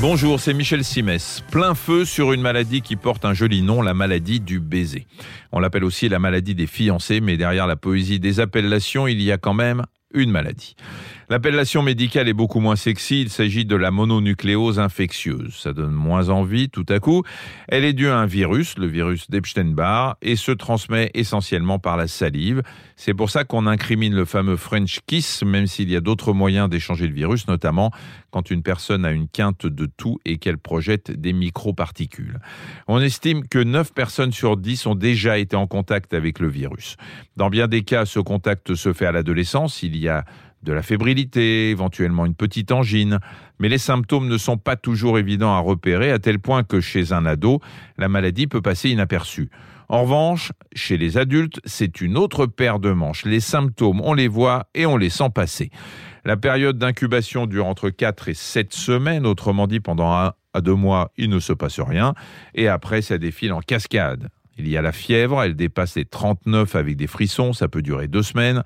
Bonjour, c'est Michel Simès. Plein feu sur une maladie qui porte un joli nom, la maladie du baiser. On l'appelle aussi la maladie des fiancés, mais derrière la poésie des appellations, il y a quand même une maladie. L'appellation médicale est beaucoup moins sexy, il s'agit de la mononucléose infectieuse. Ça donne moins envie tout à coup. Elle est due à un virus, le virus d'Epstein-Barr, et se transmet essentiellement par la salive. C'est pour ça qu'on incrimine le fameux French kiss, même s'il y a d'autres moyens d'échanger le virus, notamment quand une personne a une quinte de tout et qu'elle projette des microparticules. On estime que 9 personnes sur 10 ont déjà été en contact avec le virus. Dans bien des cas, ce contact se fait à l'adolescence. Y a de la fébrilité, éventuellement une petite angine, mais les symptômes ne sont pas toujours évidents à repérer à tel point que chez un ado, la maladie peut passer inaperçue. En revanche, chez les adultes, c'est une autre paire de manches. Les symptômes, on les voit et on les sent passer. La période d'incubation dure entre 4 et 7 semaines, autrement dit pendant un à deux mois, il ne se passe rien, et après ça défile en cascade. Il y a la fièvre, elle dépasse les 39 avec des frissons, ça peut durer deux semaines.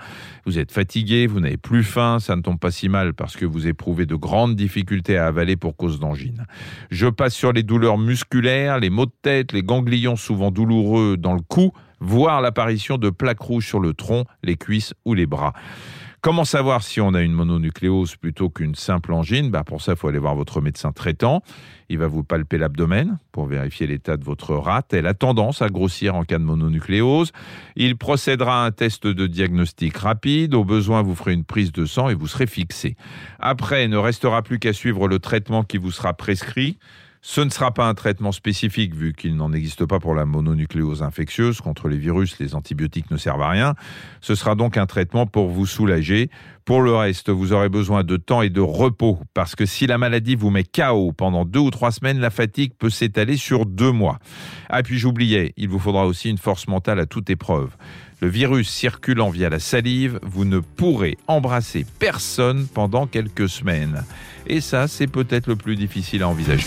Vous êtes fatigué, vous n'avez plus faim, ça ne tombe pas si mal parce que vous éprouvez de grandes difficultés à avaler pour cause d'angine. Je passe sur les douleurs musculaires, les maux de tête, les ganglions souvent douloureux dans le cou, voire l'apparition de plaques rouges sur le tronc, les cuisses ou les bras. Comment savoir si on a une mononucléose plutôt qu'une simple angine? Bah Pour ça, il faut aller voir votre médecin traitant. Il va vous palper l'abdomen pour vérifier l'état de votre rate. Elle a tendance à grossir en cas de mononucléose. Il procédera à un test de diagnostic rapide. Au besoin, vous ferez une prise de sang et vous serez fixé. Après, il ne restera plus qu'à suivre le traitement qui vous sera prescrit. Ce ne sera pas un traitement spécifique vu qu'il n'en existe pas pour la mononucléose infectieuse. Contre les virus, les antibiotiques ne servent à rien. Ce sera donc un traitement pour vous soulager. Pour le reste, vous aurez besoin de temps et de repos parce que si la maladie vous met KO pendant deux ou trois semaines, la fatigue peut s'étaler sur deux mois. Ah, puis j'oubliais, il vous faudra aussi une force mentale à toute épreuve. Le virus circulant via la salive, vous ne pourrez embrasser personne pendant quelques semaines. Et ça, c'est peut-être le plus difficile à envisager.